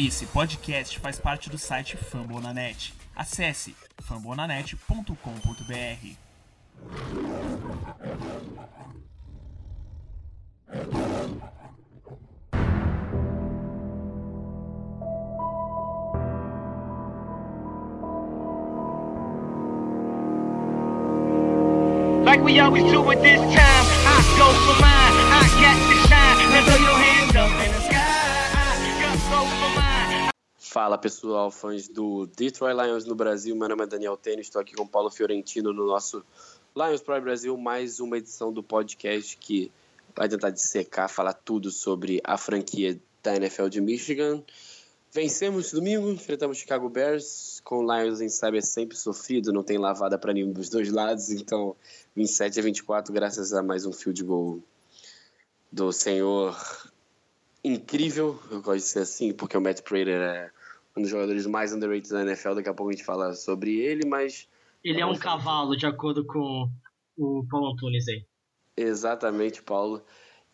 Esse podcast faz parte do site Fambonanet. Acesse fambonanet.com.br. Like we always do at this time, I go for mine, I got Fala pessoal, fãs do Detroit Lions no Brasil. Meu nome é Daniel Tênis, estou aqui com Paulo Fiorentino no nosso Lions Pro Brasil, mais uma edição do podcast que vai tentar dissecar, falar tudo sobre a franquia da NFL de Michigan. Vencemos domingo, enfrentamos Chicago Bears, com o Lions em sabe é sempre sofrido, não tem lavada para nenhum dos dois lados, então 27 a 24, graças a mais um field goal do senhor incrível, eu gosto de ser assim, porque o Matt Prater é um dos jogadores mais underrated da NFL, daqui a pouco a gente fala sobre ele, mas Ele é um cavalo, de acordo com o Paulo Antunes aí. Exatamente, Paulo.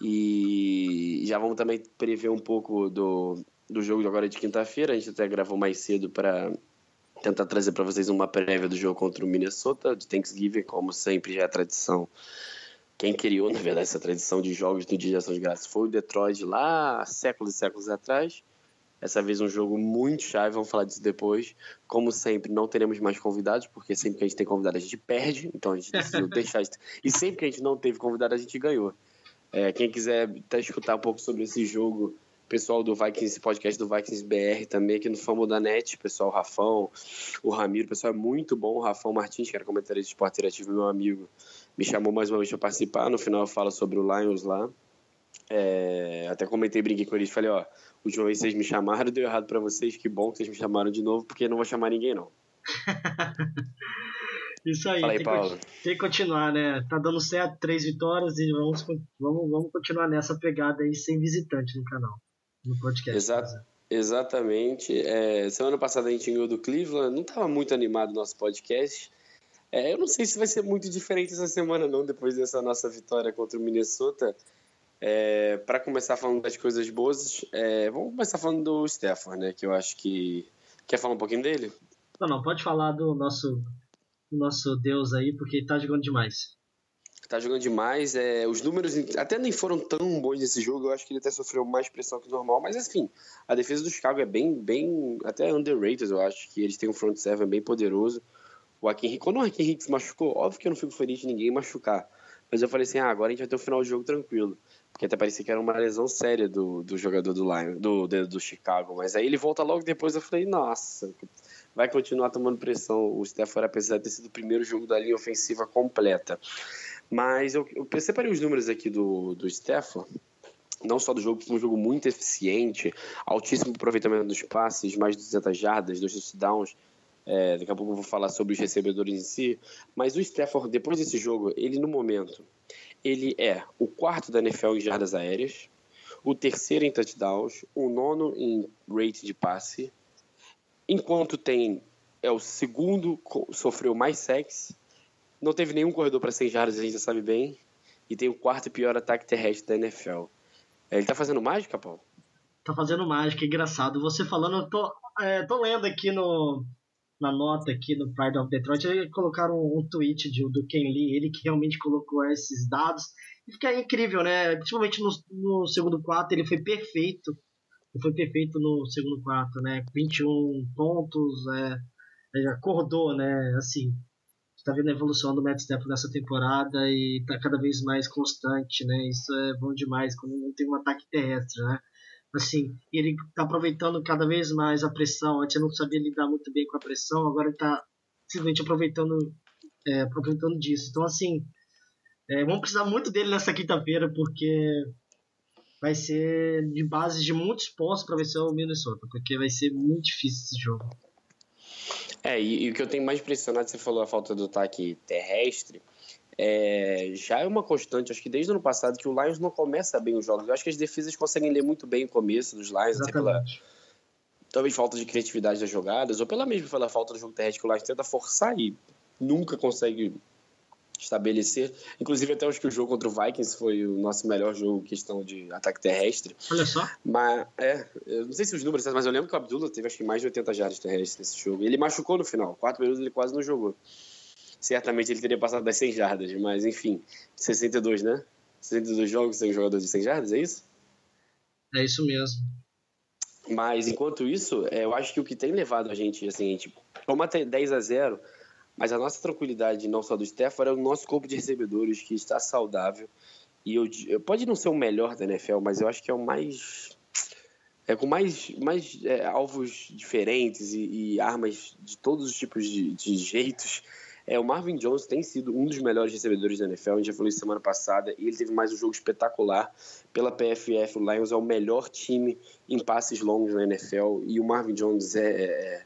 E já vamos também prever um pouco do, do jogo de agora de quinta-feira. A gente até gravou mais cedo para tentar trazer para vocês uma prévia do jogo contra o Minnesota de Thanksgiving, como sempre já é tradição. Quem criou, na verdade, essa tradição de jogos do Dia de Ação de Graças foi o Detroit lá há séculos e séculos atrás. Essa vez um jogo muito chave, vamos falar disso depois. Como sempre, não teremos mais convidados, porque sempre que a gente tem convidado a gente perde, então a gente decidiu deixar isso. E sempre que a gente não teve convidado, a gente ganhou. É, quem quiser até escutar um pouco sobre esse jogo, pessoal do Vikings, esse podcast do Vikings BR também, aqui no Famo da Net, pessoal, o Rafão, o Ramiro, o pessoal é muito bom, o Rafão Martins, que era comentarista de esporte interativo, meu amigo, me chamou mais uma vez para participar, no final eu falo sobre o Lions lá. É, até comentei, brinquei com eles, falei, ó, última vez vocês me chamaram, deu errado para vocês, que bom que vocês me chamaram de novo, porque eu não vou chamar ninguém não. Isso aí, aí, tem, Paulo. que, tem que continuar, né? Tá dando certo, três vitórias e vamos, vamos, vamos continuar nessa pegada aí sem visitante no canal, no podcast. Exato. Exatamente. É, semana passada a gente ganhou do Cleveland, não estava muito animado o nosso podcast. É, eu não sei se vai ser muito diferente essa semana, não, depois dessa nossa vitória contra o Minnesota. É, Para começar falando das coisas boas, é, vamos começar falando do Stafford, né? Que eu acho que. Quer falar um pouquinho dele? Não, não, pode falar do nosso, do nosso Deus aí, porque tá jogando demais. Tá jogando demais. É, os números até nem foram tão bons nesse jogo. Eu acho que ele até sofreu mais pressão que o normal. Mas, enfim, a defesa do Chicago é bem, bem até underrated. Eu acho que eles têm um front seven bem poderoso. O Akin, quando o Akin Hicks machucou, óbvio que eu não fico feliz de ninguém machucar. Mas eu falei assim, ah, agora a gente vai ter um final de jogo tranquilo. Porque até parecia que era uma lesão séria do, do jogador do Lion, do, do, do Chicago. Mas aí ele volta logo depois, eu falei, nossa, vai continuar tomando pressão o Stafford, apesar de ter sido o primeiro jogo da linha ofensiva completa. Mas eu, eu separei os números aqui do, do Stafford. Não só do jogo, foi um jogo muito eficiente, altíssimo aproveitamento dos passes, mais de 200 jardas, dois touchdowns. É, daqui a pouco eu vou falar sobre os recebedores em si. Mas o Stafford, depois desse jogo, ele no momento, ele é o quarto da NFL em jardas aéreas, o terceiro em touchdowns, o nono em rate de passe, enquanto tem é o segundo sofreu mais sacks, não teve nenhum corredor para 100 jardas, a gente já sabe bem, e tem o quarto pior ataque terrestre da NFL. Ele tá fazendo mágica, Paulo? Tá fazendo mágica, engraçado. Você falando, eu tô, é, tô lendo aqui no, na nota aqui no Pride of Detroit, colocaram um, tweet de, do Ken Lee, ele que realmente colocou esses dados. E fica incrível, né? Principalmente no, no segundo quarto, ele foi perfeito. Ele foi perfeito no segundo quarto, né? 21 pontos, é, ele acordou, né? Assim, tá vendo a evolução do Matt Stafford nessa temporada e tá cada vez mais constante, né? Isso é bom demais quando não tem um ataque terrestre, né? Assim, ele tá aproveitando cada vez mais a pressão. Antes não sabia lidar muito bem com a pressão, agora ele tá simplesmente aproveitando, é, aproveitando disso. Então, assim, é, vamos precisar muito dele nessa quinta-feira, porque vai ser de base de muitos pontos para vencer o Minnesota, porque vai ser muito difícil esse jogo. É, e, e, o que eu tenho mais impressionado, você falou a falta do ataque terrestre, é, já é uma constante, acho que desde o ano passado, que o Lions não começa bem os jogos. Eu acho que as defesas conseguem ler muito bem o começo dos Lions, até pela talvez falta de criatividade das jogadas, ou pela mesma pela falta do jogo terrestre que o Lions tenta forçar e nunca consegue estabelecer. Inclusive, até acho que o jogo contra o Vikings foi o nosso melhor jogo questão de ataque terrestre. Olha só. Mas, é, eu não sei se os números, mas eu lembro que o Abdullah teve acho que mais de 80 jardas terrestres nesse jogo. Ele machucou no final, quatro períodos ele quase não jogou. Certamente ele teria passado das 100 jardas, mas enfim, 62, né? 62 jogos sem jogador de 100 jardas, é isso? É isso mesmo. Mas enquanto isso, é, eu acho que o que tem levado a gente, assim, a gente toma até 10 a 0 mas a nossa tranquilidade, não só do Stafford, é o nosso corpo de recebedores que está saudável. E eu, eu pode não ser o melhor da NFL, mas eu acho que é o mais. É com mais, mais é, alvos diferentes e, e, armas de todos os tipos de, de jeitos. É, o Marvin Jones tem sido um dos melhores recebedores da NFL, a gente já falou isso semana passada, e ele teve mais um jogo espetacular. Pela PFF, o Lions é o melhor time em passes longos na NFL, e o Marvin Jones é, é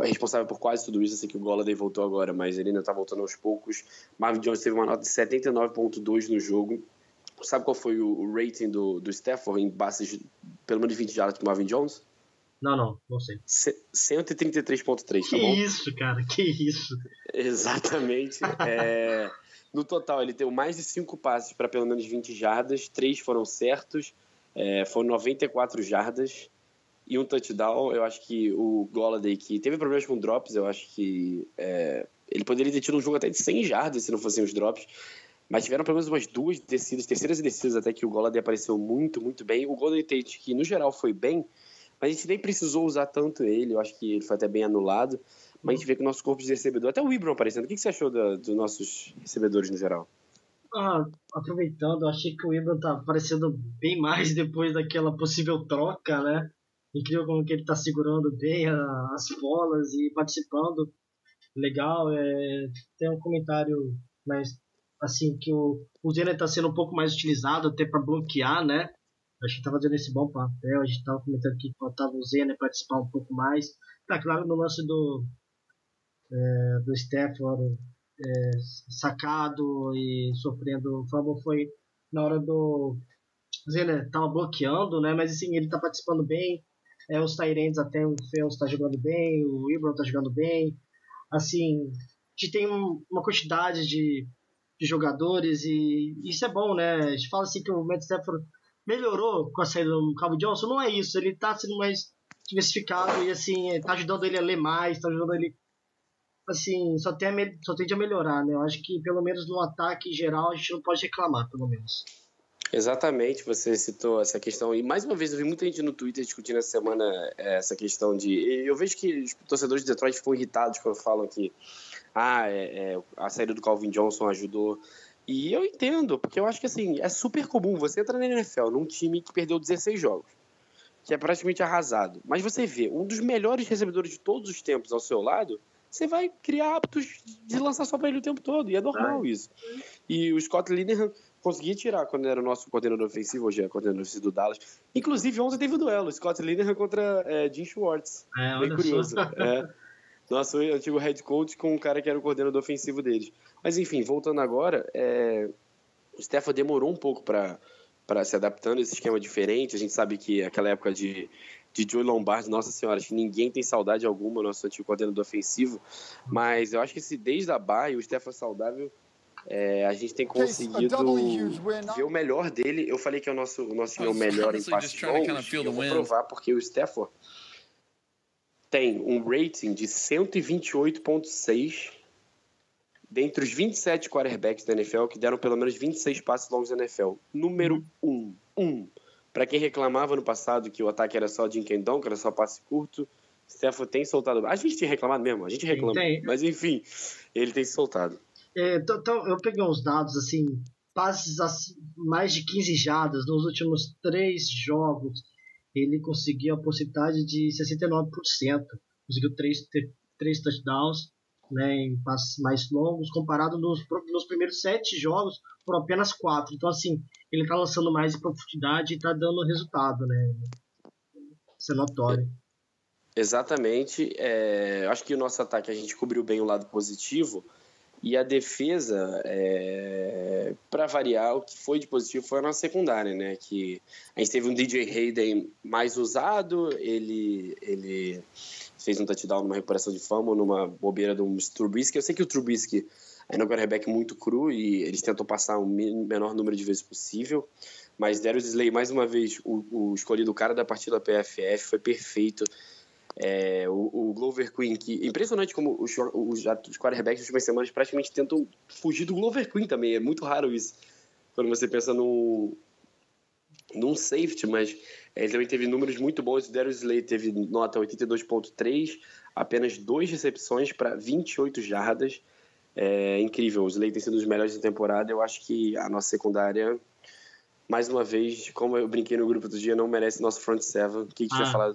é responsável por quase tudo isso. Eu sei que o Golladay voltou agora, mas ele ainda está voltando aos poucos. Marvin Jones teve uma nota de 79,2 no jogo. Sabe qual foi o rating do, do Stafford em bases pelo menos 20 jardas para Marvin Jones? Não, não, não sei. 133,3, tá que bom? isso, cara, que isso. Exatamente. é, no total, ele teve mais de 5 passes para pelo menos 20 jardas, 3 foram certos, é, foram 94 jardas e um touchdown. Eu acho que o Golladay, que teve problemas com drops, eu acho que é, ele poderia ter tido um jogo até de 100 jardas se não fossem os drops. Mas tiveram pelo menos umas duas descidas, terceiras e descidas até que o Golladay apareceu muito, muito bem. O Golden Tate, que no geral foi bem, a gente nem precisou usar tanto ele. Eu acho que ele foi até bem anulado. Mas a gente vê que o nosso corpo de recebedor, até o Ibram aparecendo. O que você achou dos nossos recebedores no geral? Ah, aproveitando, achei que o Ibram tá aparecendo bem mais depois daquela possível troca, né? incrível como que ele está segurando bem as bolas e participando. Legal, é, tem um comentário, mas assim que o, o está sendo um pouco mais utilizado até para bloquear, né? Acho que estava dando esse bom papel. A gente estava comentando que faltava o Zena participar um pouco mais. Tá claro no lance do é, do Stafford é, sacado e sofrendo fumble foi na hora do Zena estava bloqueando, né? Mas assim ele está participando bem. É, os Tyrants até o Fells está jogando bem, o Ibram está jogando bem. Assim, a gente tem um, uma quantidade de, de jogadores e isso é bom, né? A gente fala assim que o Matt Stafford melhorou com a saída do Cabo Johnson. Não é isso, ele está sendo mais diversificado e assim, está ajudando ele a ler mais, está ajudando ele assim, só, tem a, só tende a melhorar, né? Eu acho que pelo menos no ataque geral a gente não pode reclamar, pelo menos. Exatamente, você citou essa questão. E mais uma vez, eu vi muita gente no Twitter discutindo essa semana eh, essa questão de. Eu vejo que os torcedores de Detroit ficam irritados quando falam que ah, é, é, a saída do Calvin Johnson ajudou. E eu entendo, porque eu acho que assim, é super comum você entrar na NFL num time que perdeu 16 jogos, que é praticamente arrasado. Mas você vê um dos melhores recebedores de todos os tempos ao seu lado, você vai criar hábitos de lançar só para ele o tempo todo. E é normal isso. E o Scott Linehan conseguia tirar quando era o nosso coordenador ofensivo, hoje é coordenador ofensivo do Dallas. Inclusive, ontem teve o um duelo, Scott Linehan contra é, Jim Schwartz. É, Bem curioso. É. Nosso antigo head coach com o cara que era o coordenador ofensivo deles. Mas enfim, voltando agora, é... o Stefan demorou um pouco para para se adaptando a esse esquema diferente. A gente sabe que aquela época de, de Joe Lombardi, nossa senhora, acho que ninguém tem saudade alguma, nosso antigo coordenador ofensivo. Mas eu acho que se desde a Bahia o Stefan saudável é, a gente tem conseguido ver o melhor dele. Eu falei que é o nosso, o nosso é o melhor em passes longos. Eu vou provar porque o Stafford tem um rating de 128.6 dentre os 27 quarterbacks da NFL que deram pelo menos 26 passes longos na NFL. Número 1. Um, um. Para quem reclamava no passado que o ataque era só de Kendon, que era só passe curto, Stafford tem soltado. A gente tinha reclamado mesmo, a gente reclama. Mas enfim, ele tem se soltado. É, então, eu peguei uns dados assim, passes mais de 15 jadas nos últimos três jogos. Ele conseguiu a possibilidade de 69%. Conseguiu três, três touchdowns né, em passes mais longos, comparado nos, nos primeiros sete jogos por apenas quatro. Então, assim, ele está lançando mais em profundidade e está dando resultado, né? Isso é notório. Exatamente. É, acho que o nosso ataque a gente cobriu bem o lado positivo. E a defesa, é, para variar, o que foi de positivo foi a nossa secundária, né? Que a gente teve um DJ Hayden mais usado, ele, ele fez um touchdown numa recuperação de fama, numa bobeira do Trubisky. Eu sei que o Trubisky ainda é um quarterback muito cru e eles tentam passar o menor número de vezes possível. Mas Darius Slay, mais uma vez, o, o escolhido cara da partida PFF, foi perfeito. É, o, o, Glover Queen, que impressionante como os, os, os quarterbacks das últimas semanas praticamente tentam fugir do Glover Queen também. É muito raro isso. Quando você pensa num, num safety, mas ele também teve números muito bons. O Darius Slay teve nota 82.3, apenas duas recepções para 28 jardas. É incrível. O Slay tem sido um dos melhores da temporada. Eu acho que a nossa secundária mais uma vez, como eu brinquei no grupo do dia, não merece nosso front seven, que a gente ah, vai falar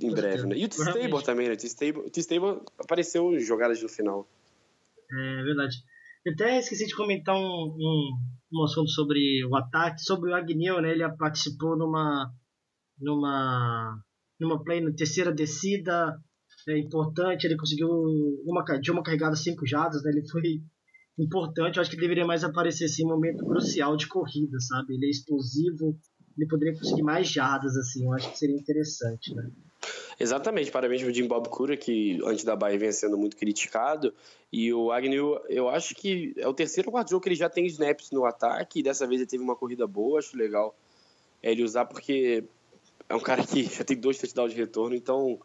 em breve, né? E o T-Stable também, né? O T-Stable apareceu em jogadas no final. É verdade. Eu até esqueci de comentar um, um, um assunto sobre o ataque, sobre o Agnew, né? Ele participou numa numa numa play na terceira descida é importante, ele conseguiu uma de uma carregada cinco jadas, né? Ele foi importante. Eu acho que deveria mais aparecer assim, um momento crucial de corrida, sabe? Ele é explosivo, ele poderia conseguir mais jardas, assim. Eu acho que seria interessante, né? Exatamente, parabéns pro Jim Bob Cura, que antes da Bahia vem sendo muito criticado. E o Agnew, eu acho que é o terceiro quarto jogo que ele já tem snaps no ataque, e dessa vez ele teve uma corrida boa, acho legal ele usar, porque é um cara que já tem dois touchdowns de retorno, então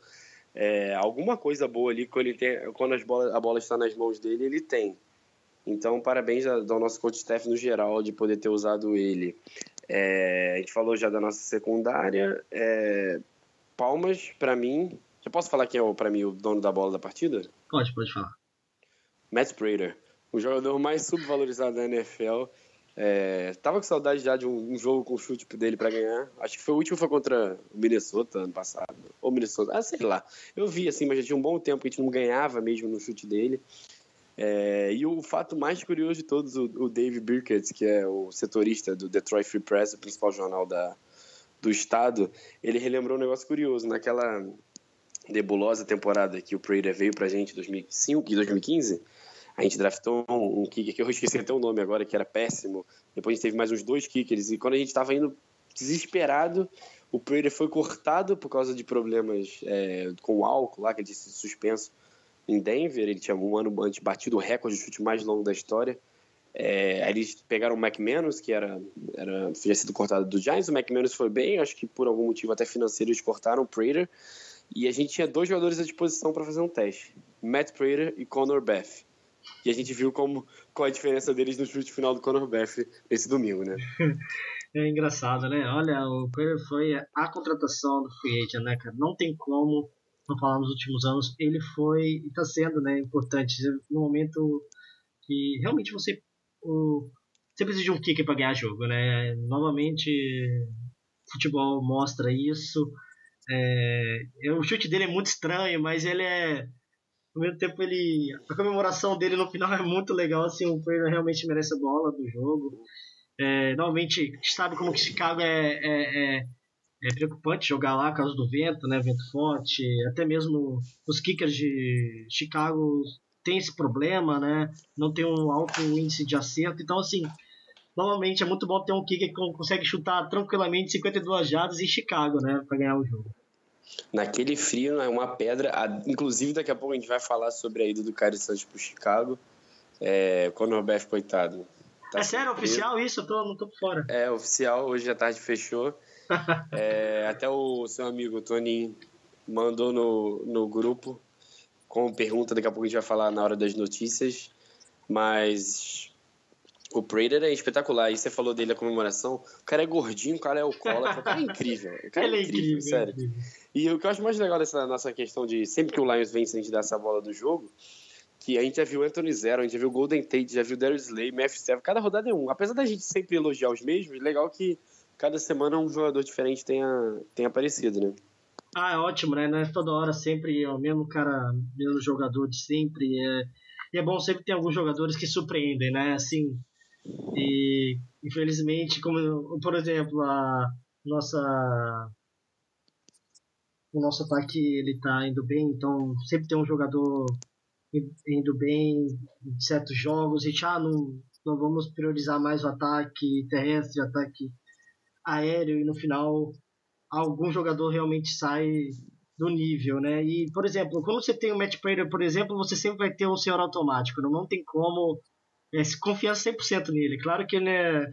é, alguma coisa boa ali, quando, ele tem, quando as a bola está nas mãos dele, ele tem. Então, parabéns ao nosso coach staff no geral de poder ter usado ele. É, a gente falou já da nossa secundária. É, palmas, para mim. Já posso falar quem é, para mim, o dono da bola da partida? Pode, pode falar. Matt Prater, o jogador mais subvalorizado da NFL. É, tava com saudade já de um, um jogo com chute dele para ganhar. Acho que foi o último foi contra o Minnesota ano passado. Ou Minnesota, ah, sei lá. Eu vi assim, mas já tinha um bom tempo que a gente não ganhava mesmo no chute dele. É, e o fato mais curioso de todos, o, o Dave Birkett, que é o setorista do Detroit Free Press, o principal jornal da, do estado, ele relembrou um negócio curioso. Naquela nebulosa temporada que o Prater veio pra gente em 2005 e 2015, a gente draftou um, um kicker que eu esqueci até o nome agora, que era péssimo. Depois a gente teve mais uns dois kickers. E quando a gente estava indo desesperado, o Prater foi cortado por causa de problemas é, com o álcool lá, que ele disse suspenso em Denver, ele tinha um ano antes batido o recorde de chute mais longo da história. É, aí eles pegaram o McManus, que era, era, tinha sido cortado do Giants, o McManus foi bem, acho que por algum motivo até financeiro eles cortaram o Prater, e a gente tinha dois jogadores à disposição para fazer um teste, Matt Prater e Connor Beth. E a gente viu como, qual a diferença deles no chute final do Connor Beth esse domingo, né? É engraçado, né? Olha, o Prater foi a contratação do Free Agent, né, cara? Não tem como não falar nos últimos anos, ele foi e está sendo né, importante no momento que realmente você, o, você precisa de um kicker para ganhar jogo. Né? Novamente, futebol mostra isso. É, o chute dele é muito estranho, mas ele é. Mesmo tempo, ele, a comemoração dele no final é muito legal. Assim, o Prater realmente merece a bola do jogo. É, normalmente, sabe como que Chicago é, é, é é preocupante jogar lá por causa do vento, né? Vento forte, até mesmo os kickers de Chicago tem esse problema, né? Não tem um alto índice de acerto, então assim, normalmente é muito bom ter um kicker que consegue chutar tranquilamente 52 jardas em Chicago, né, para ganhar o jogo. Naquele frio é uma pedra, inclusive daqui a pouco a gente vai falar sobre a ida do Caio Santos pro Chicago. É, Conor Beth, coitado. Tá é sério, oficial isso? Eu tô, não tô por fora. É, oficial, hoje à tarde fechou. É, até o seu amigo Tony mandou no, no grupo com pergunta, daqui a pouco a gente vai falar na hora das notícias, mas o Prater é espetacular. E você falou dele a comemoração. O cara é gordinho, o cara é alcoólatra, o cara é incrível. O cara é, é incrível, incrível sério. É incrível. E o que eu acho mais legal dessa nossa questão de sempre que o Lions vence, a gente dá essa bola do jogo, que a gente já viu Anthony Zero, a gente já viu Golden Tate, já viu Darius Slay, Matthew Stafford, cada rodada é um. Apesar da gente sempre elogiar os mesmos, legal que cada semana um jogador diferente tenha, tenha aparecido, né? Ah, é ótimo, né? Não é toda hora sempre o mesmo cara, mesmo jogador de sempre. É, e é bom sempre ter alguns jogadores que surpreendem, né? Assim, e infelizmente, como por exemplo, a nossa o nosso ataque ele tá indo bem, então sempre tem um jogador indo bem em certos jogos, e já ah, não, não vamos priorizar mais o ataque terrestre, o ataque aéreo e no final algum jogador realmente sai do nível, né? E, por exemplo, quando você tem o Matt Prater, por exemplo, você sempre vai ter um senhor automático, não tem como é, se confiar 100% nele. Claro que ele é...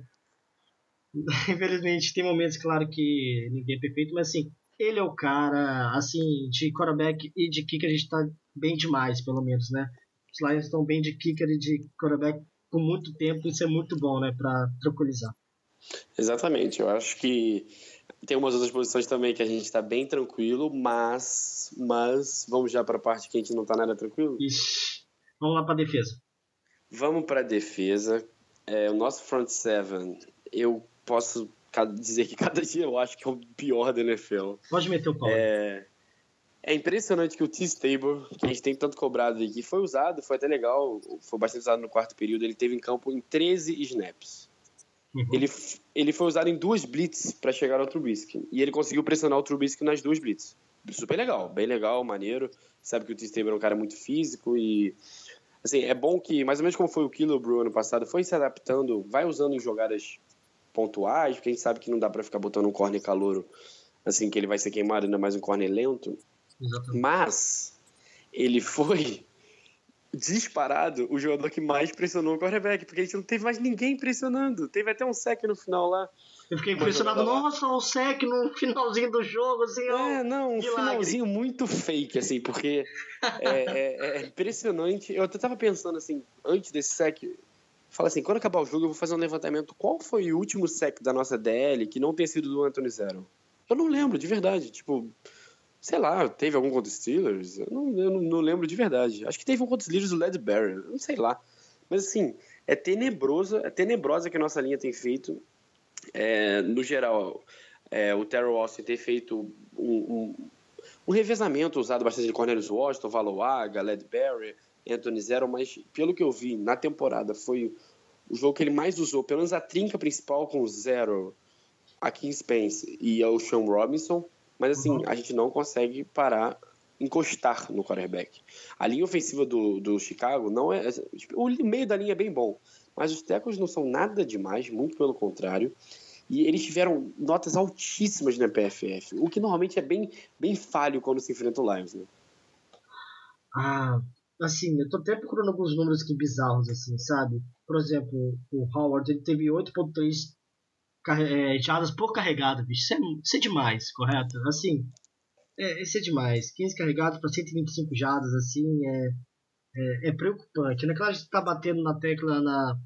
Infelizmente, tem momentos, claro, que ninguém é perfeito, mas assim, ele é o cara, assim, de quarterback e de kicker a gente tá bem demais, pelo menos, né? Os Lions estão bem de kicker e de quarterback por muito tempo, isso é muito bom, né, para tranquilizar. Exatamente, eu acho que tem umas outras posições também que a gente está bem tranquilo, mas, mas vamos já para a parte que a gente não está nada tranquilo? Vamos lá para defesa. Vamos para a defesa. É, o nosso front seven, eu posso dizer que cada dia eu acho que é o pior da NFL. Pode meter o pau. É, é impressionante que o T-Stable, que a gente tem tanto cobrado aqui, foi usado, foi até legal, foi bastante usado no quarto período, ele teve em campo em 13 snaps. Uhum. Ele, ele foi usado em duas blitz para chegar ao Trubisky, e ele conseguiu pressionar o Trubisky nas duas blitz. Super legal, bem legal, maneiro. Sabe que o T-Stable é um cara muito físico e assim, é bom que, mais ou menos como foi o Killebrew ano passado, foi se adaptando, vai usando em jogadas pontuais, porque a gente sabe que não dá para ficar botando um corner calouro assim que ele vai ser queimado, ainda mais um corner lento. Exatamente. Mas ele foi disparado o jogador que mais pressionou o quarterback, porque a gente não teve mais ninguém pressionando. Teve até um sec no final lá. Eu fiquei impressionado, nossa, um sec no finalzinho do jogo, assim, É, não, um finalzinho muito fake, assim, porque é, é, é, impressionante. Eu até tava pensando, assim, antes desse sec, fala assim, quando acabar o jogo eu vou fazer um levantamento, qual foi o último sec da nossa DL que não tenha sido do Anthony Zero? Eu não lembro, de verdade, tipo sei lá, teve algum contra os Steelers? Eu não, eu não lembro de verdade. Acho que teve um contra os Steelers do Led Barrel, não sei lá. Mas assim, é tenebroso, é tenebrosa que a nossa linha tem feito. É, no geral, é, o Terrell Austin ter feito um, um, um, revezamento usado bastante de Cornelius Washington, Valoaga, Ledberry, Anthony Zero, mas pelo que eu vi na temporada foi o jogo que ele mais usou, pelo menos a trinca principal com o Zero, a King Spence e o Sean Robinson. Mas assim, uhum. a gente não consegue parar, encostar no quarterback. A linha ofensiva do, do Chicago não é. Tipo, o meio da linha é bem bom, mas os tackles não são nada demais, muito pelo contrário. E eles tiveram notas altíssimas na PFF, o que normalmente é bem, bem falho quando se enfrenta o Lions, né? Ah, assim, eu tô até procurando alguns números aqui bizarros, assim, sabe? Por exemplo, o Howard, ele teve 8.3 é, jardas por carregado, bicho. Isso é, isso é demais, correto? Assim, é, isso é demais. 15 carregados para 125 jardas, assim, é, é, é preocupante. Não é claro que a gente tá batendo na tecla na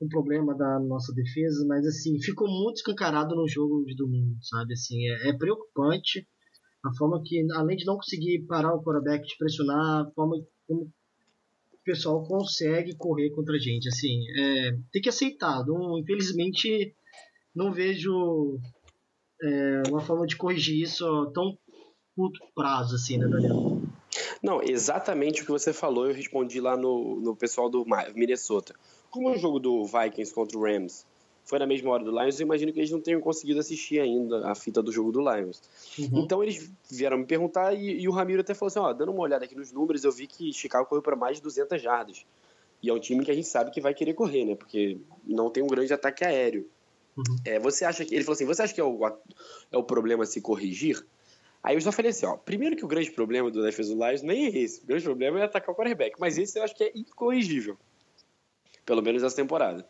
um problema da nossa defesa, mas assim, ficou muito escancarado no jogo de domingo, sabe? Assim, é, é preocupante a forma que, além de não conseguir parar o quarterback de pressionar, a forma como o pessoal consegue correr contra a gente, assim, é, tem que aceitar. Não, infelizmente, não vejo é, uma forma de corrigir isso tão curto prazo, assim, né, Daniel? Não, exatamente o que você falou, eu respondi lá no, no pessoal do Minnesota. Como o jogo do Vikings contra o Rams foi na mesma hora do Lions, eu imagino que eles não tenham conseguido assistir ainda a fita do jogo do Lions. Uhum. Então eles vieram me perguntar e, e, o Ramiro até falou assim: ó, dando uma olhada aqui nos números, eu vi que Chicago correu para mais de 200 jardas. E é um time que a gente sabe que vai querer correr, né? Porque não tem um grande ataque aéreo. Uhum. É, você acha que. Ele falou assim: você acha que é o, é o problema se corrigir? Aí eu já falei assim: ó, primeiro que o grande problema do defesa do Lions nem é esse. O grande problema é atacar o quarterback. Mas esse eu acho que é incorrigível. Pelo menos essa temporada.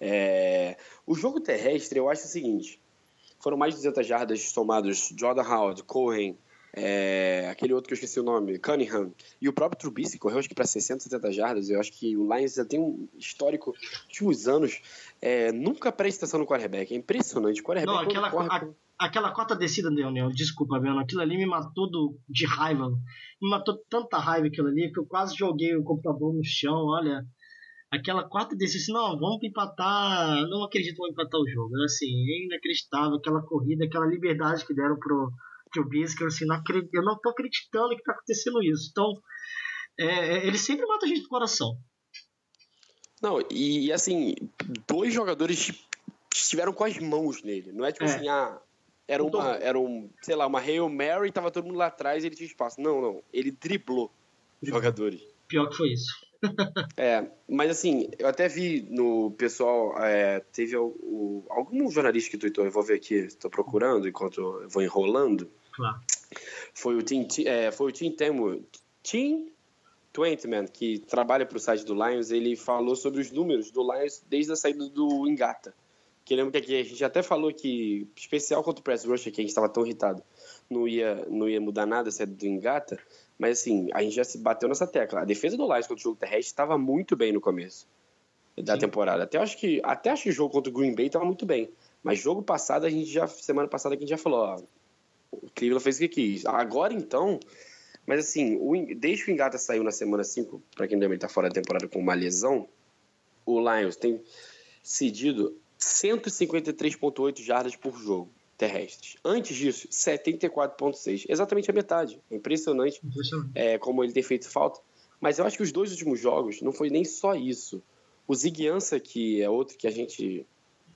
É, o jogo terrestre, eu acho o seguinte: foram mais de 200 jardas somados Jordan Howard, Cohen, é, aquele outro que eu esqueci o nome, Cunningham, e o próprio Trubisky correu acho que para 60, 70 jardas. Eu acho que o Lions já tem um histórico de últimos anos, é, nunca presta atenção no quarterback. É impressionante. O quarterback Não, aquela, corre... a, aquela quarta descida, Leonel, desculpa, Beno, aquilo ali me matou do, de raiva. Me matou tanta raiva aquilo ali que eu quase joguei o computador no chão. Olha, aquela quarta assim, não, vamos empatar. Não acredito que vamos empatar o jogo. Assim, é inacreditável aquela corrida, aquela liberdade que deram pro Trubisky, assim, não acredito, eu não tô acreditando que tá acontecendo isso. Então, é, é, ele sempre mata a gente do coração. Não, e, assim, dois jogadores estiveram com as mãos nele. Não é tipo é. assim, ah, era uma, era um, sei lá, uma Hail Mary, tava todo mundo lá atrás e ele tinha espaço. Não, não, ele driblou os jogadores. Pior que foi isso. É, mas assim, eu até vi no pessoal, é, teve o, o, algum jornalista que tweetou, eu vou ver aqui, estou procurando enquanto eu vou enrolando. Claro. foi o Tim, é, foi o Tim Temo, Tim Twaitman, que trabalha para o site do Lions, ele falou sobre os números do Lions desde a saída do Engata. Que lembra que aqui a gente até falou que, especial contra o Press Rush, que a gente estava tão irritado, não ia, não ia mudar nada a saída do Engata, mas assim, a gente já se bateu nessa tecla. A defesa do Lions contra o jogo terrestre estava muito bem no começo da Sim. temporada. Até acho que até acho que o jogo contra o Green Bay estava muito bem. Mas jogo passado a gente já semana passada a gente já falou, ó, o Cleveland fez o que quis. Agora então, mas assim, o, desde que o Engata saiu na semana 5, para quem também está fora da temporada com uma lesão, o Lions tem cedido 153,8 jardas por jogo terrestres. Antes disso, 74,6. Exatamente a metade. É impressionante, impressionante. É, como ele tem feito falta. Mas eu acho que os dois últimos jogos não foi nem só isso. O Ziguiança, que é outro que a gente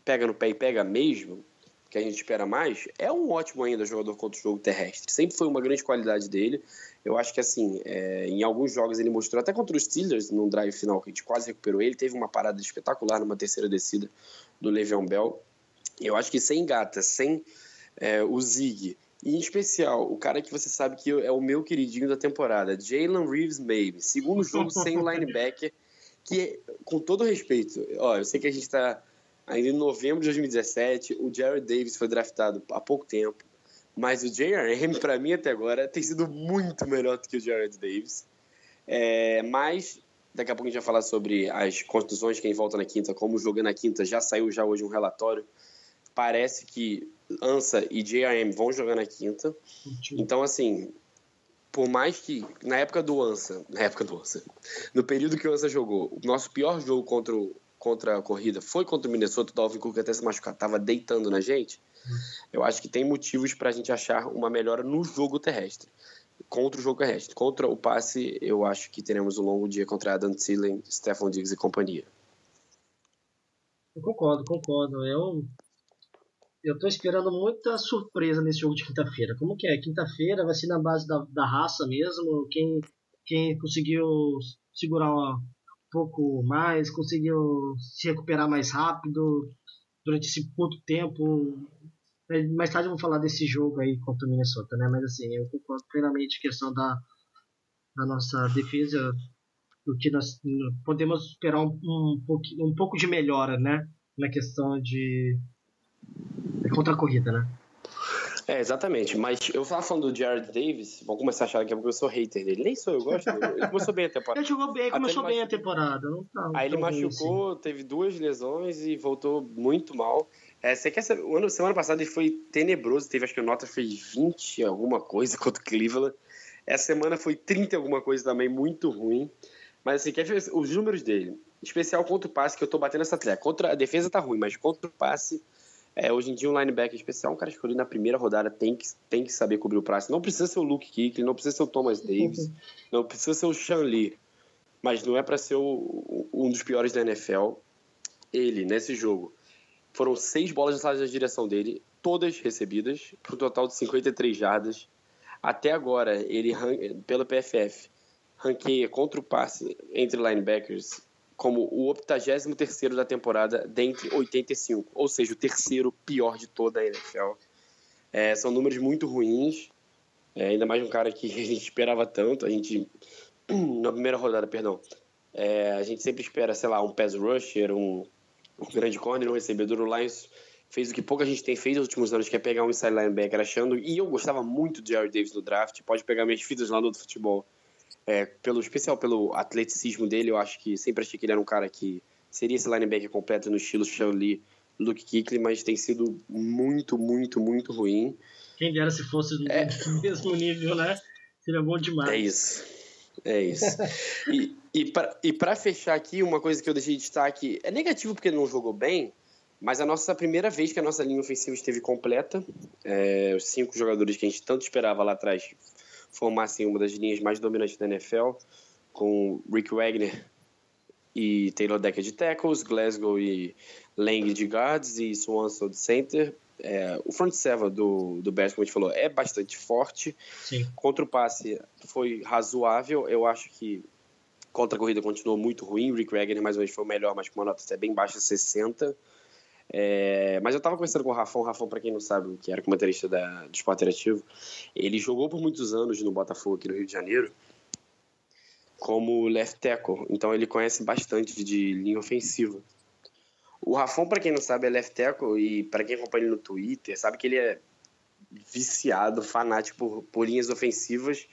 pega no pé e pega mesmo, que a gente espera mais, é um ótimo ainda jogador contra o jogo terrestre. Sempre foi uma grande qualidade dele. Eu acho que, assim, é, em alguns jogos ele mostrou, até contra os Steelers, num drive final que a gente quase recuperou ele, teve uma parada espetacular numa terceira descida do Le'Veon Bell. Eu acho que sem Gata, sem é, o Zig, e em especial, o cara que você sabe que é o meu queridinho da temporada, Jalen Reeves Maybe, segundo jogo sem o linebacker, que, com todo respeito, ó, eu sei que a gente está ainda em novembro de 2017, o Jared Davis foi draftado há pouco tempo, mas o J.R.M., para mim, até agora, tem sido muito melhor do que o Jared Davis. É, mas daqui a pouco a gente vai falar sobre as construções, quem volta na quinta, como o jogo é na quinta, já saiu já hoje um relatório. Parece que Ansa e J.R.M. vão jogar na quinta. Então, assim, por mais que na época do Ansa, na época do Ansa, no período que o Ansa jogou, o nosso pior jogo contra, o, contra a corrida foi contra o Minnesota, o Dalvin Cook até se machucar, tava deitando na gente eu acho que tem motivos para a gente achar uma melhora no jogo terrestre. Contra o jogo terrestre. Contra o passe, eu acho que teremos um longo dia contra Adam Thielen, Stephon Diggs e companhia. Eu concordo, concordo. Eu eu tô esperando muita surpresa nesse jogo de quinta-feira. Como que é? Quinta-feira vai ser na base da, da raça mesmo. Quem, quem conseguiu segurar um pouco mais, conseguiu se recuperar mais rápido durante esse curto tempo, mais tarde vamos falar desse jogo aí contra o Minnesota, né? Mas assim, eu concordo plenamente a questão da, da nossa defesa, do que nós podemos esperar um, um, pouco, um pouco de melhora, né? Na questão de. Contra a corrida, né? É, exatamente. Mas eu tava falando do Jared Davis, vão começar a achar que eu sou hater dele. Nem sou, eu gosto. Ele começou bem a temporada. Ele jogou bem, começou bem a temporada. Não tá, Aí ele machucou, assim. teve duas lesões e voltou muito mal. É, você quer saber? O ano, semana passada ele foi tenebroso, teve acho que a nota fez 20 alguma coisa contra o Cleveland. Essa semana foi 30 alguma coisa também, muito ruim. Mas assim, quer ver os números dele? Especial contra o passe, que eu tô batendo essa tecla. Contra a defesa tá ruim, mas contra o passe, é, hoje em dia um linebacker especial, um cara escolhido na primeira rodada tem que, tem que saber cobrir o passe. Não precisa ser o Luke Kuechly, não precisa ser o Thomas Davis, uhum. não precisa ser o Sean Lee, mas não é para ser o, um dos piores da NFL. Ele, nesse jogo, foram seis bolas lançadas na direção dele, todas recebidas, para um total de 53 jardas. Até agora, ele, pelo PFF, ranqueia contra o passe entre linebackers como o 83 da temporada dentre 85, ou seja, o terceiro pior de toda a NFL. É, são números muito ruins, é, ainda mais um cara que a gente esperava tanto. A gente, na primeira rodada, perdão, é, a gente sempre espera, sei lá, um pass rusher, um um grande corner, um recebedor. O Lions fez o que pouca gente tem feito nos últimos anos, que é pegar um inside linebacker achando. E eu gostava muito de Jared Davis no draft. Pode pegar minhas fitas lá no futebol. É, pelo especial pelo atleticismo dele, eu acho que sempre achei que ele era um cara que seria esse linebacker completo no estilo Sean Lee, Luke Kuechly, mas tem sido muito, muito, muito ruim. Quem dera se fosse no é... mesmo nível, né? Seria bom demais. É isso. É isso. e, e para fechar aqui, uma coisa que eu deixei de destaque é negativo porque não jogou bem, mas a nossa primeira vez que a nossa linha ofensiva esteve completa, é, os cinco jogadores que a gente tanto esperava lá atrás formassem uma das linhas mais dominantes da NFL, com Rick Wagner e Taylor Decker de tackles, Glasgow e Lang de guards e Swanson de center. É, o front seven do, do Bears, como a gente falou, é bastante forte. Sim. Contra o passe foi razoável. Eu acho que contra a corrida continuou muito ruim. Rick Wagner mais ou menos foi o melhor, mas com uma nota até bem baixa, 60. É, mas eu tava conversando com o Rafão, o Rafão, pra quem não sabe, que era comentarista da, do Esporte Interativo, ele jogou por muitos anos no Botafogo aqui no Rio de Janeiro como left tackle, então ele conhece bastante de linha ofensiva. O Rafão, para quem não sabe, é left tackle e para quem acompanha ele no Twitter, sabe que ele é viciado, fanático por, por linhas ofensivas.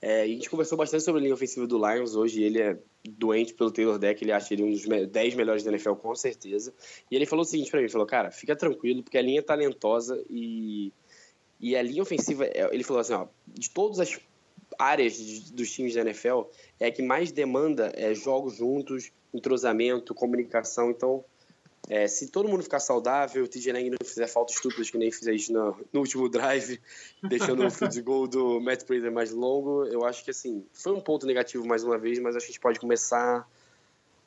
É, a gente conversou bastante sobre a linha ofensiva do Lions hoje. Ele é doente pelo Taylor Deck, ele acha ele um dos 10 melhores da NFL, com certeza. E ele falou o seguinte para mim: falou, cara, fica tranquilo, porque a linha é talentosa e, e a linha ofensiva. É, ele falou assim: ó, de todas as áreas dos times da NFL, é a que mais demanda é, jogos juntos, entrosamento, comunicação. Então, é, se todo mundo ficar saudável, o TJ Lang não fizer falta estúpidas que nem fez no, no último drive, deixando o field goal do Matt Prater mais longo, eu acho que assim, foi um ponto negativo mais uma vez, mas acho que a gente pode começar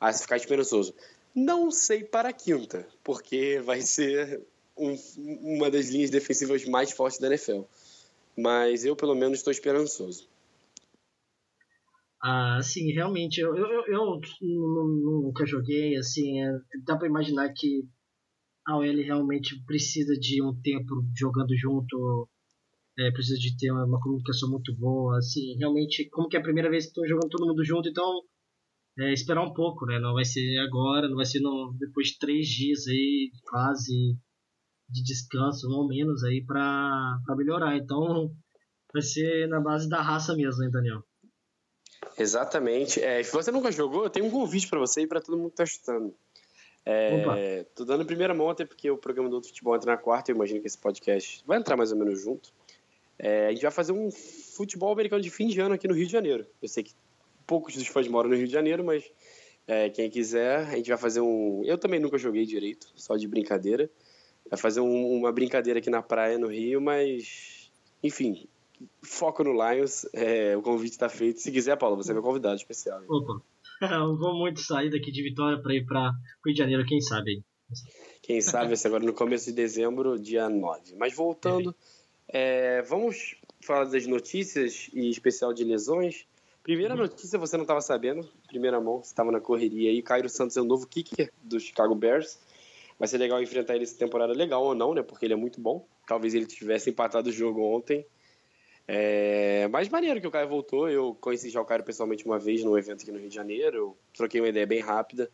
a ficar esperançoso. Não sei para a quinta, porque vai ser um, uma das linhas defensivas mais fortes da NFL. Mas eu, pelo menos, estou esperançoso. Ah, sim, realmente, eu, eu, eu, nunca joguei, assim, é, dá pra imaginar que a OL realmente precisa de um tempo jogando junto, é, precisa de ter uma, comunicação muito boa, assim, realmente, como que é a primeira vez que estão jogando todo mundo junto, então, é, esperar um pouco, né, não vai ser agora, não vai ser no, depois de três dias aí, quase, de descanso, ou menos aí, pra melhorar, então, vai ser na base da raça mesmo, hein, Daniel? Exatamente. É, se você nunca jogou, eu tenho um convite para você e para todo mundo que tá escutando. É, tô dando primeira mão, até porque o programa do Outro Futebol entra na quarta, eu imagino que esse podcast vai entrar mais ou menos junto. É, a gente vai fazer um futebol americano de fim de ano aqui no Rio de Janeiro. Eu sei que poucos dos fãs moram no Rio de Janeiro, mas é, quem quiser, a gente vai fazer um. Eu também nunca joguei direito, só de brincadeira. Vai fazer um, uma brincadeira aqui na praia no Rio, mas. Enfim, foco no Lions. É, o convite está feito. Se quiser, Paulo, você é meu convidado especial. Opa, eu vou muito sair daqui de Vitória para ir para Rio de Janeiro, quem sabe. Quem sabe, vai ser agora no começo de dezembro, dia 9. Mas voltando, é, vamos falar das notícias e especial de lesões. Primeira uhum. notícia, você não estava sabendo, primeira mão, você estava na correria aí. Cairo Santos é o novo kicker do Chicago Bears. Vai ser legal enfrentar ele essa temporada, legal ou não, né? Porque ele é muito bom. Talvez ele tivesse empatado o jogo ontem. É, mas maneiro que o Caio voltou. Eu conheci já o Caio pessoalmente uma vez num evento aqui no Rio de Janeiro. Eu troquei uma ideia bem rápida.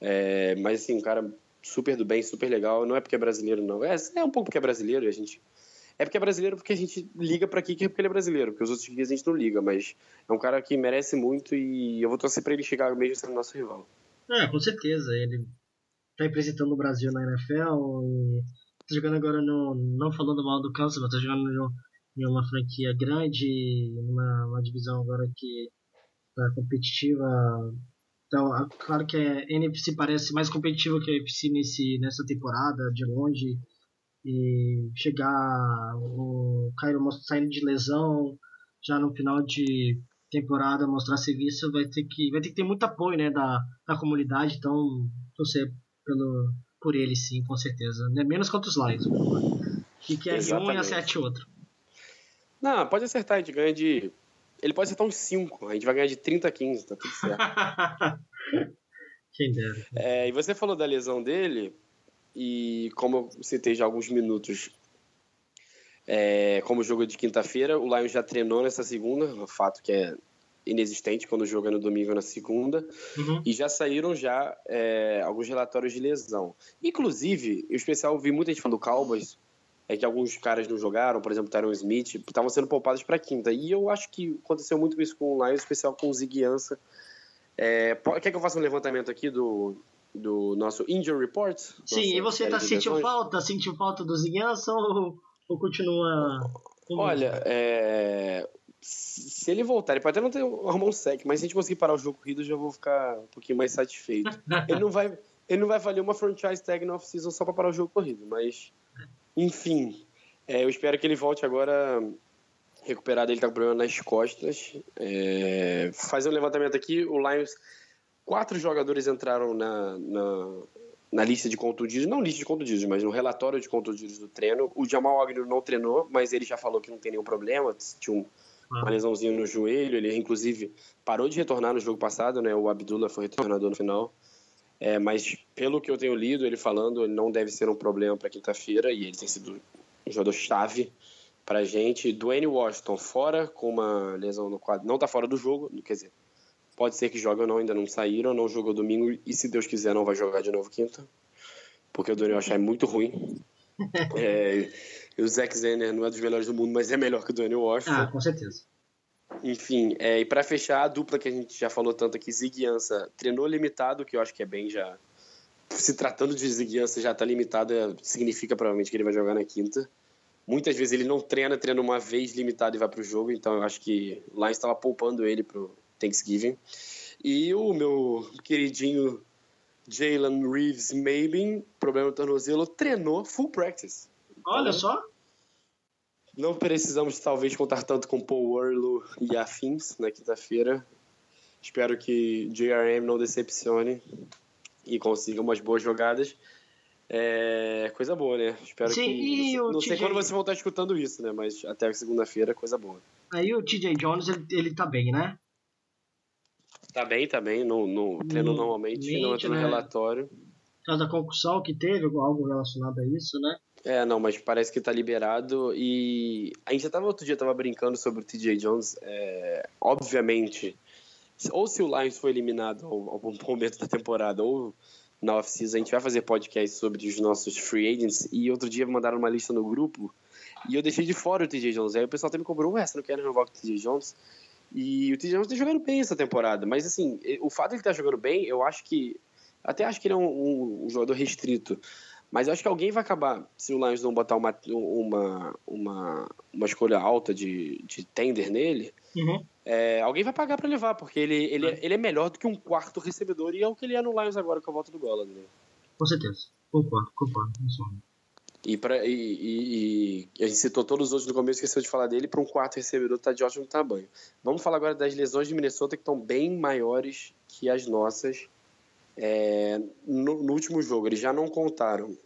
É, mas assim, um cara super do bem, super legal. Não é porque é brasileiro, não. É, é um pouco porque é brasileiro. A gente é porque é brasileiro porque a gente liga para é porque ele é brasileiro, porque os outros dias a gente não liga, mas é um cara que merece muito e eu vou torcer para ele chegar mesmo sendo nosso rival. É, com certeza. Ele tá representando o Brasil na NFL e tá jogando agora no. Não falando mal do Kansas, mas tá jogando no em uma franquia grande, numa uma divisão agora que está competitiva. Então, claro que a NFC parece mais competitiva que a NFC nesse, nessa temporada, de longe. E chegar o Cairo saindo de lesão já no final de temporada mostrar serviço vai ter que vai ter que ter muito apoio né da, da comunidade então torcer pelo por ele sim com certeza né? menos contra os Lions que quer um e acerte outro não, pode acertar, a gente ganha de. Ele pode acertar uns 5, a gente vai ganhar de 30 a 15, tá tudo certo. Quem dera. É, e você falou da lesão dele, e como eu citei já alguns minutos, é, como jogo de quinta-feira, o Lions já treinou nessa segunda, um fato que é inexistente quando joga no domingo na segunda, uhum. e já saíram já é, alguns relatórios de lesão. Inclusive, o especial vi muita gente falando do Cowboys, é que alguns caras não jogaram, por exemplo, Tyron Smith, estavam sendo poupados para quinta. E eu acho que aconteceu muito isso com o Lions, especial com o Zig Ansah. É, quer que eu faça um levantamento aqui do, do nosso Injury Report? Sim, e você tá sentindo falta, sentiu falta do Zig Ansah ou, ou continua... Olha, é, se ele voltar, ele pode até não ter arrumar um sec, mas se a gente conseguir parar o jogo corrido, eu já vou ficar um pouquinho mais satisfeito. ele não vai... Ele não vai valer uma franchise tag na off-season só para parar o jogo corrido, mas enfim, é, eu espero que ele volte agora recuperado. Ele está com problema nas costas. É, fazer um levantamento aqui: o Lions, quatro jogadores entraram na, na, na, lista de contundidos, não lista de contundidos, mas no relatório de contundidos do treino. O Jamal Agnew não treinou, mas ele já falou que não tem nenhum problema. Tinha um, uma lesãozinha no joelho. Ele, inclusive, parou de retornar no jogo passado, né? O Abdullah foi retornador no final. É, mas pelo que eu tenho lido ele falando, ele não deve ser um problema para quinta-feira e ele tem sido um jogador chave para a gente. Dwayne Washington fora com uma lesão no quadro, não está fora do jogo, quer dizer, pode ser que jogue ou não, ainda não saíram, não jogou domingo e se Deus quiser não vai jogar de novo quinta, porque o Dwayne Washington é muito ruim. É, o Zack Zenner não é dos melhores do mundo, mas é melhor que o Dwayne Washington. Ah, com certeza. Enfim, é, e para fechar, a dupla que a gente já falou tanto aqui, Ziguiança, treinou limitado, que eu acho que é bem já. Se tratando de Ziguiança já tá limitada, significa provavelmente que ele vai jogar na quinta. Muitas vezes ele não treina, treina uma vez limitado e vai pro jogo, então eu acho que lá estava poupando ele pro Thanksgiving. E o meu queridinho Jalen Reeves Mabin, problema no tornozelo, treinou full practice. Olha então, só. Não precisamos talvez contar tanto com Paul Warlow e afins na quinta-feira. Espero que JRM não decepcione e consiga umas boas jogadas. É coisa boa, né? Espero Sim, que. Não, não sei quando você voltar escutando isso, né? Mas até segunda-feira, coisa boa. Aí o TJ Jones, ele, ele tá bem, né? Tá bem, tá bem. No, no treino normalmente, não entra no né? relatório. Por causa da concussão que teve, algo relacionado a isso, né? É, não, mas parece que tá liberado e a gente tava outro dia tava brincando sobre o TJ Jones, é, obviamente, ou se o Lions foi eliminado ao, algum momento da temporada ou na off-season, a gente vai fazer podcast sobre os nossos free agents e outro dia mandaram uma lista no grupo e eu deixei de fora o TJ Jones, aí o pessoal até me cobrou, ué, você não quer renovar com o TJ Jones? E o TJ Jones tá jogando bem essa temporada, mas assim, o fato de ele estar tá jogando bem, eu acho que, até acho que ele é um, um, um jogador restrito, mas eu acho que alguém vai acabar, se o Lions não botar uma, uma, uma, uma escolha alta de, de tender nele, uhum. é, alguém vai pagar para levar, porque ele, ele, é. ele é melhor do que um quarto recebedor, e é o que ele é no Lions agora com a volta do Gola. Né? Com certeza, concordo, concordo. E, pra, e, e, e, a gente citou todos os outros no começo, esqueceu de falar dele, para um quarto recebedor tá de ótimo tamanho. Vamos falar agora das lesões de Minnesota que estão bem maiores que as nossas. É, no, no, último jogo, eles já não contaram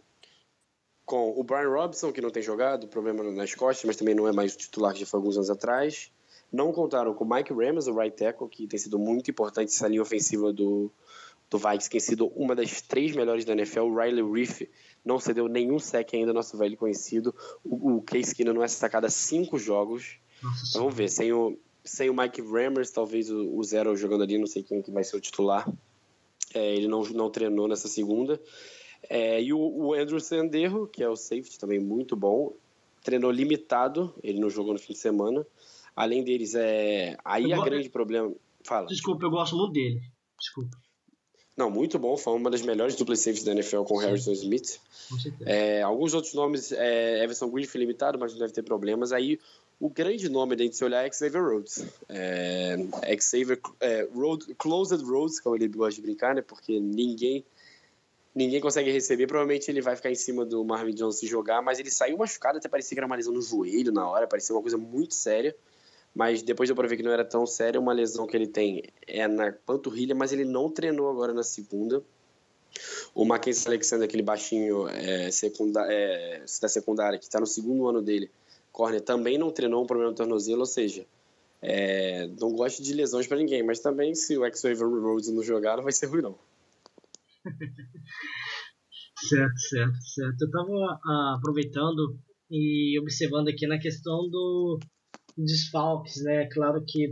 com o Brian Robson, que não tem jogado, problema nas costas, mas também não é mais o titular que já foi alguns anos atrás. Não contaram com o Mike Ramos, o right tackle, que tem sido muito importante essa linha ofensiva do, do Vikings, que tem sido uma das três melhores da NFL. O Riley Reef não cedeu nenhum sec ainda, nosso velho conhecido. O, o Case Keenum não é sacado há cinco jogos. Nossa, Vamos ver, sem o, sem o Mike Rammers, talvez o, o Zero jogando ali, não sei quem que vai ser o titular. É, ele não, não treinou nessa segunda. É, e o, o Andrew Sanderro, que é o safety também muito bom, treinou limitado, ele não jogou no fim de semana. Além deles, é aí a grande problema. Fala. Desculpa, eu gosto muito dele. Desculpa. Não, muito bom. Foi uma das melhores duplas safeties da NFL com Sim. Harrison Smith. É, alguns outros nomes, é, Everson Griffin limitado, mas não deve ter problemas. Aí o grande nome da gente se olhar é Xavier Rhodes. É, Xavier é, Road, Closed Rhodes, como ele gosta de brincar, né? Porque ninguém ninguém consegue receber. Provavelmente ele vai ficar em cima do Marvin Jones se jogar, mas ele saiu machucado, até parecia que era uma lesão no joelho na hora, parecia uma coisa muito séria. Mas depois deu pra ver que não era tão séria. Uma lesão que ele tem é na panturrilha, mas ele não treinou agora na segunda. O Mackenzie Alexander, aquele baixinho é, é, da secundária, que está no segundo ano dele, corner, também não treinou um problema no tornozelo, ou seja, é, não gosto de lesões para ninguém, mas também se o X-Wave Rhodes não jogar, não vai ser ruim não. certo, certo, certo. Eu estava ah, aproveitando e observando aqui na questão do desfalques, né? Claro que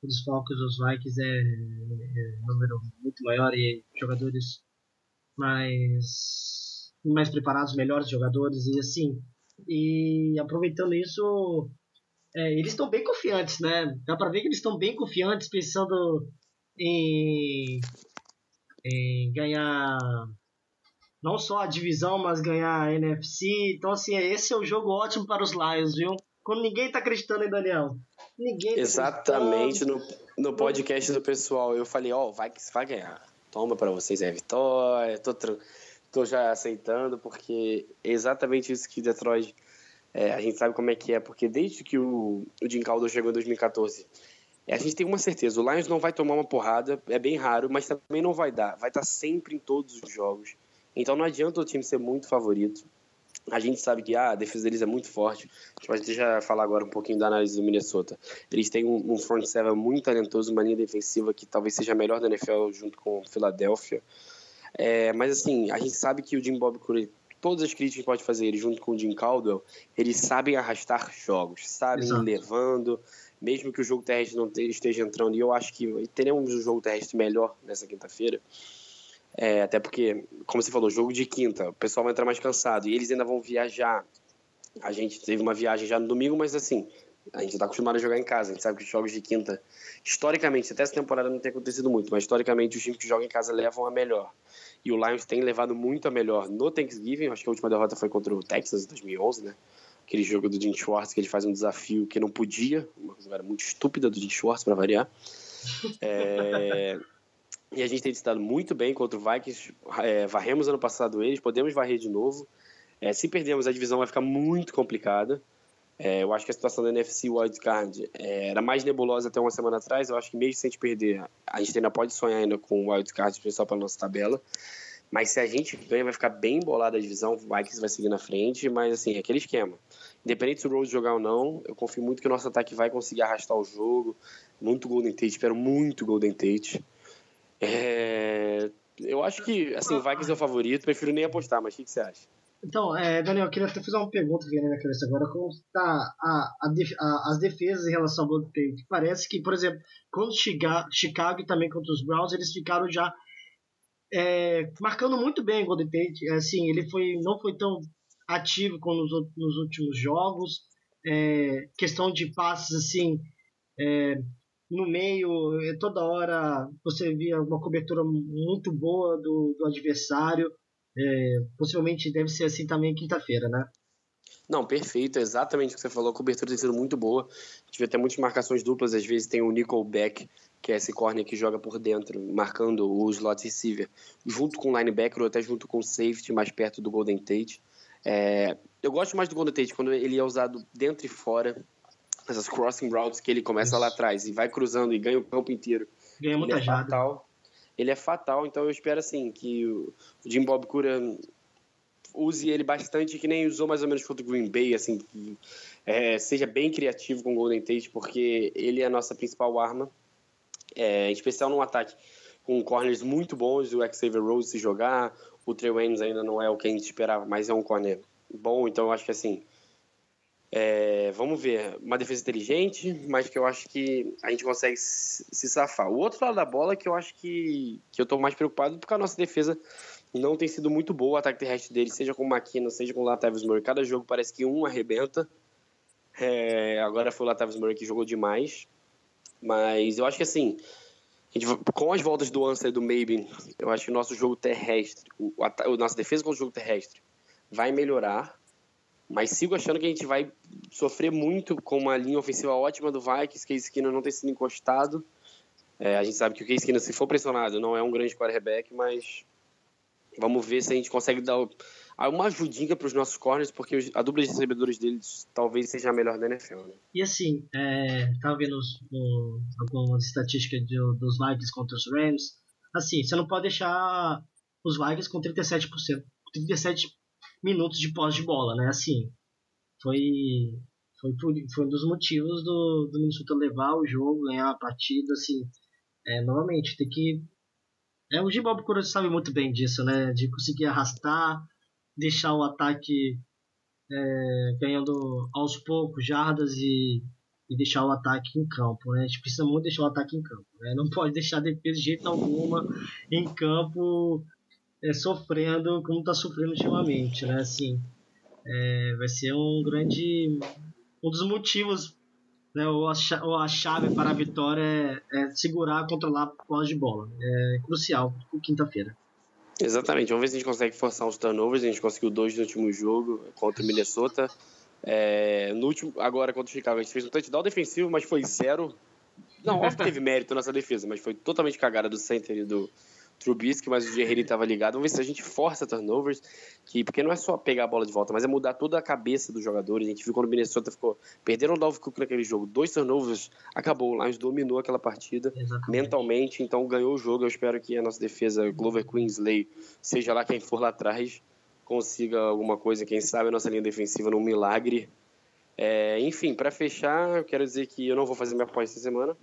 o desfalques dos Vikings é, é um número muito maior e jogadores mais mais preparados, melhores jogadores e assim. E aproveitando isso, é, eles estão bem confiantes, né? Dá para ver que eles estão bem confiantes, pensando em em ganhar não só a divisão, mas ganhar a NFC. Então, assim, esse é o jogo ótimo para os Lions, viu? Quando ninguém tá acreditando em Daniel. Ninguém tá Exatamente, no, no podcast do pessoal, eu falei, ó, oh, vai que vai ganhar. Toma para vocês é vitória, tô, tô já aceitando, porque é exatamente isso que Detroit, é, a gente sabe como é que é, porque desde que o, o Jim Caldwell chegou em 2014, é, a gente tem uma certeza, o Lions não vai tomar uma porrada, é bem raro, mas também não vai dar. Vai estar sempre em todos os jogos. Então não adianta o time ser muito favorito. A gente sabe que ah, a defesa deles é muito forte. A gente vai já falar agora um pouquinho da análise do Minnesota. Eles têm um, um front seven muito talentoso, uma linha defensiva que talvez seja a melhor da NFL junto com Filadélfia. É, mas assim, a gente sabe que o Jim Bob Curry, todas as críticas que pode fazer ele junto com o Jim Caldwell, eles sabem arrastar jogos, sabem Exato. ir levando, mesmo que o jogo terrestre não te- esteja entrando. E eu acho que teremos um jogo terrestre melhor nessa quinta-feira. É, até porque, como você falou, jogo de quinta, o pessoal vai entrar mais cansado e eles ainda vão viajar. A gente teve uma viagem já no domingo, mas assim, a gente está acostumado a jogar em casa. A gente sabe que os jogos de quinta, historicamente, até essa temporada não tem acontecido muito, mas historicamente os times que jogam em casa levam a melhor. E o Lions tem levado muito a melhor no Thanksgiving. Acho que a última derrota foi contra o Texas em 2011, né? Aquele jogo do Jim Schwartz que ele faz um desafio que não podia, uma jogada muito estúpida do Jim Schwartz para variar. É, E a gente tem se dado muito bem contra o Vikings. É, varremos ano passado eles, podemos varrer de novo. É, se perdermos, a divisão vai ficar muito complicada. É, eu acho que a situação da NFC Wildcard é, era mais nebulosa até uma semana atrás. Eu acho que mesmo se a gente perder, a gente ainda pode sonhar ainda com o Wildcard, especial para nossa tabela. Mas se a gente ganha, vai ficar bem bolada a divisão. O Vikings vai seguir na frente. Mas, assim, é aquele esquema. Independente se o Rose jogar ou não, eu confio muito que o nosso ataque vai conseguir arrastar o jogo. Muito Golden Tate, espero muito Golden Tate. É, Eu acho que, assim, o Vikings é o favorito. Prefiro nem apostar, mas o que, que você acha? Então, é, Daniel, eu queria até fazer uma pergunta que vem na minha cabeça agora. Como está a, a a- as defesas em relação ao Golden Tate? Parece que, por exemplo, contra o Chicago e também contra os Browns, eles ficaram já é, marcando muito bem o Golden Tate. É, Assim, ele foi, não foi tão ativo como nos, nos últimos jogos. É, questão de passes, assim, é, no meio, é, toda hora você via uma cobertura muito boa do, do adversário. É, possivelmente deve ser assim também quinta-feira, né? Não, perfeito, é exatamente o que você falou. A cobertura tem sido muito boa. Tive até muitas marcações duplas. Às vezes tem o Nickelback, que é esse corner que joga por dentro, marcando o slot receiver, junto com o linebacker ou até junto com o safety, mais perto do Golden Tate. É, eu gosto mais do Golden Tate quando ele é usado dentro e fora. Essas crossing routes que ele começa lá atrás e vai cruzando e ganha o campo inteiro. Ganha muita é jarda. Ele é fatal, então eu espero assim que o Jim Bob Cura use ele bastante, que nem usou mais ou menos contra o Green Bay, assim, que, é, seja bem criativo com o Golden Tate, porque ele é a nossa principal arma, é, em especial no ataque, com corners muito bons, o Xavier Rose se jogar, o Trey Waynes ainda não é o que a gente esperava, mas é um corner bom, então eu acho que assim, é, vamos ver, uma defesa inteligente, mas que eu acho que a gente consegue se safar. O outro lado da bola é que eu acho que, que eu tô mais preocupado porque a nossa defesa não tem sido muito boa, o ataque terrestre dele, seja com o McKinnon, seja com o Latavius Murray. Cada jogo parece que um arrebenta. É, agora foi o Latavius Murray que jogou demais. Mas eu acho que assim, a gente com as voltas do Ansel e do Maybe, eu acho que o nosso jogo terrestre, o, o nossa defesa contra o jogo terrestre vai melhorar. Mas sigo achando que a gente vai sofrer muito com uma linha ofensiva ótima do Vikings, que Case Keenum não tem sido encostado. É, a gente sabe que o Case Keenum, se for pressionado, não é um grande quarterback, mas vamos ver se a gente consegue dar uma ajudinha para os nossos corners, porque a dupla de recebedores deles talvez seja a melhor da NFL. Né? E assim, é, tava vendo os- o- algumas estatísticas do- dos Vikings contra os Rams. Assim, você não pode deixar os Vikings com 37%, 37 minutos de posse de bola, né? Assim, foi, foi, por- foi um dos motivos do, do Minnesota levar o jogo, ganhar a partida, assim. É, novamente, tem que... É, o Jim Bob Cura sabe muito bem disso, né? De conseguir arrastar, deixar o ataque é, ganhando aos poucos jardas e, e deixar o ataque em campo. Né? A gente precisa muito deixar o ataque em campo. Né? Não pode deixar a defesa de jeito alguma em campo é, sofrendo como está sofrendo ultimamente. Né? Assim, é, vai ser um grande. Um dos motivos, né, ou, a, ou a chave para a vitória é, é segurar, controlar a posse de bola. É crucial quinta-feira. Exatamente, vamos ver se a gente consegue forçar uns turnovers. A gente conseguiu dois no último jogo contra o Minnesota. É, no último, agora contra o Chicago, a gente fez um touchdown defensivo, mas foi zero. Não, óbvio que teve mérito nessa defesa, mas foi totalmente cagada do center e do Trubisky, mas o Jerry estava ligado. Vamos ver se a gente força turnovers, que, porque não é só pegar a bola de volta, mas é mudar toda a cabeça dos jogadores. A gente viu quando o Minnesota ficou. Perderam o Dalvin Cook naquele jogo, dois turnovers, acabou. O Lions dominou aquela partida Exatamente. mentalmente, então ganhou o jogo. Eu espero que a nossa defesa, Glover Queensley, seja lá quem for lá atrás, consiga alguma coisa. Quem sabe a nossa linha defensiva num milagre. É, enfim, para fechar, eu quero dizer que eu não vou fazer minha aposta essa semana,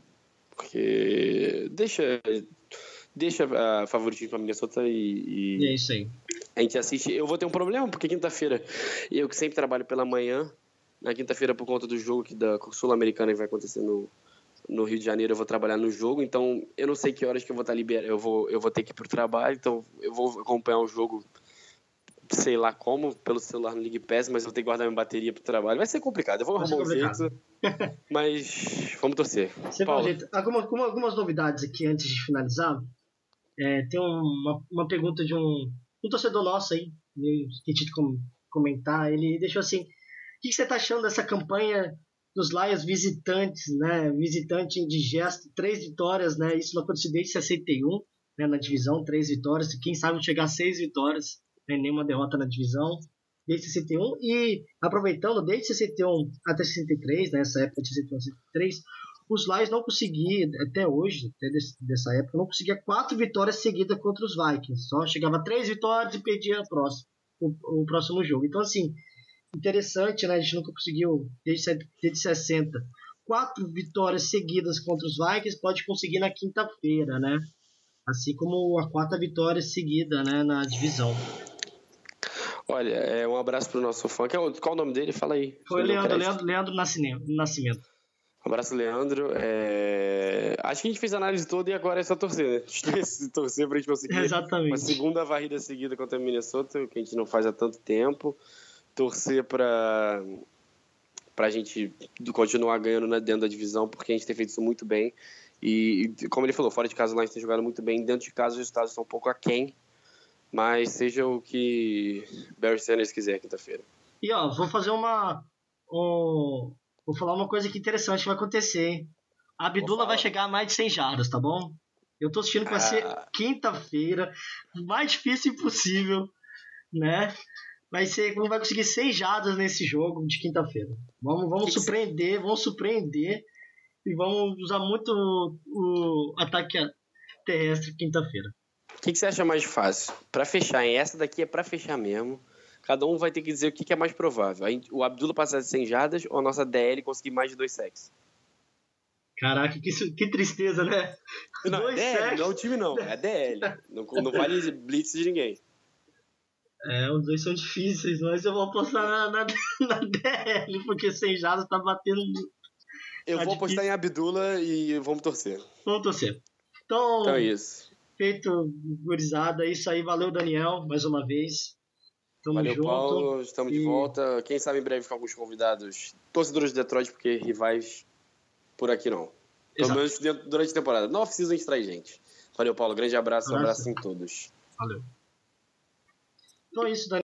porque deixa deixa a favoritismo pra Minnesota e, E é isso aí. a gente assiste. Eu vou ter um problema, porque quinta-feira, eu que sempre trabalho pela manhã, na quinta-feira, por conta do jogo que da Sul-Americana que vai acontecer no, no Rio de Janeiro, eu vou trabalhar no jogo, então eu não sei que horas que eu vou estar liberado, eu vou, eu vou ter que ir pro trabalho, então eu vou acompanhar o jogo, sei lá como, pelo celular no League Pass, mas eu vou ter que guardar minha bateria pro trabalho. Vai ser complicado, eu vou arrumar um jeito, mas vamos torcer. Paulo. um jeito. Alguma- alguma- algumas novidades aqui antes de finalizar. É, tem uma, uma pergunta de um, um torcedor nosso aí, de com- comentar. Ele deixou assim: o que, que você tá achando dessa campanha dos Lions visitantes, né? Visitante indigesto, três vitórias, né? Isso não aconteceu desde 61, né? Na divisão, três vitórias. Quem sabe chegar a seis vitórias, né? nenhuma derrota na divisão. Desde 61 e aproveitando desde 61 até 63, nessa época de 61 a 63, os Lions não conseguiam, até hoje, até desse- dessa época, não conseguia quatro vitórias seguidas contra os Vikings. Só chegava três vitórias e perdia a próxima, o, o próximo jogo. Então, assim, interessante, né? A gente nunca conseguiu, desde, desde 60, quatro vitórias seguidas contra os Vikings, pode conseguir na quinta-feira, né? Assim como a quarta vitória seguida, né, na divisão. Olha, é, um abraço pro nosso fã, que é qual o nome dele? Fala aí. Foi Leandro. Leandro, Leandro Nascimento. Um abraço, Leandro. É, Acho que a gente fez a análise toda e agora é só torcer, né? A gente torcer pra gente conseguir uma Exatamente. segunda varrida seguida contra a Minnesota, que a gente não faz há tanto tempo. Torcer pra, pra gente continuar ganhando né, dentro da divisão, porque a gente tem feito isso muito bem. E, como ele falou, fora de casa o Lions tem jogado muito bem. Dentro de casa os resultados estão um pouco aquém. Mas seja o que Barry Sanders quiser quinta-feira. E ó, vou fazer uma. um- vou falar uma coisa que interessante que vai acontecer, hein? A Abdullah falar. vai chegar a mais de 100 jardas, tá bom? Eu tô assistindo que vai ser Ah. quinta-feira, mais difícil impossível, né? Vai ser, não vai conseguir 100 jardas nesse jogo de quinta-feira. Vamos, vamos Que que surpreender, vamos surpreender e vamos usar muito o, o ataque terrestre quinta-feira. O que, que você acha mais fácil? Pra fechar, hein? Essa daqui é pra fechar mesmo. Cada um vai ter que dizer o que, que é mais provável. A O Abdullah passar de 100 jardas ou a nossa DL conseguir mais de dois sacks? Caraca, que, que tristeza, né? Não, Dois é DL, sacks. não é o time não. É DL. Não, não vale blitz de ninguém. É, os dois são difíceis, mas eu vou apostar na, na, na DL, porque sem jardas tá batendo. Eu Tá vou apostar em Abdullah e vamos torcer. Vamos torcer. Então, Então é isso. feito, gurizada, é isso aí. Valeu, Daniel, mais uma vez. Tamo Valeu, junto. Paulo. Estamos de E- volta. Quem sabe em breve com alguns convidados. Torcedores de Detroit, porque rivais por aqui não. Pelo menos durante a temporada. Não precisa a gente. Valeu, Paulo. Grande abraço. Um Abraço. abraço em todos. Valeu. Então é isso, Daniel.